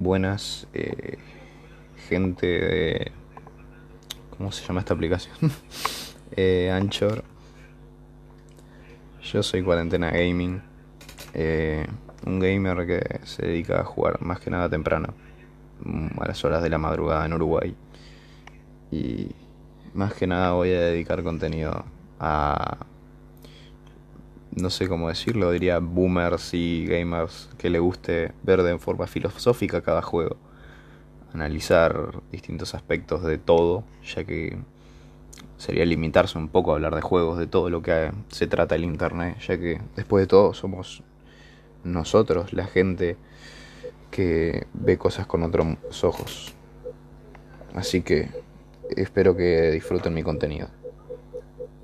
buenas eh, gente de... ¿Cómo se llama esta aplicación? eh, Anchor. Yo soy Cuarentena Gaming. Eh, un gamer que se dedica a jugar más que nada temprano. mm, A las horas de la madrugada en Uruguay. Y más que nada voy a dedicar contenido a... No sé cómo decirlo, diría boomers y gamers que le guste ver de forma filosófica cada juego analizar distintos aspectos de todo, ya que sería limitarse un poco a hablar de juegos, de todo lo que se trata el Internet, ya que después de todo somos nosotros, la gente que ve cosas con otros ojos. Así que espero que disfruten mi contenido.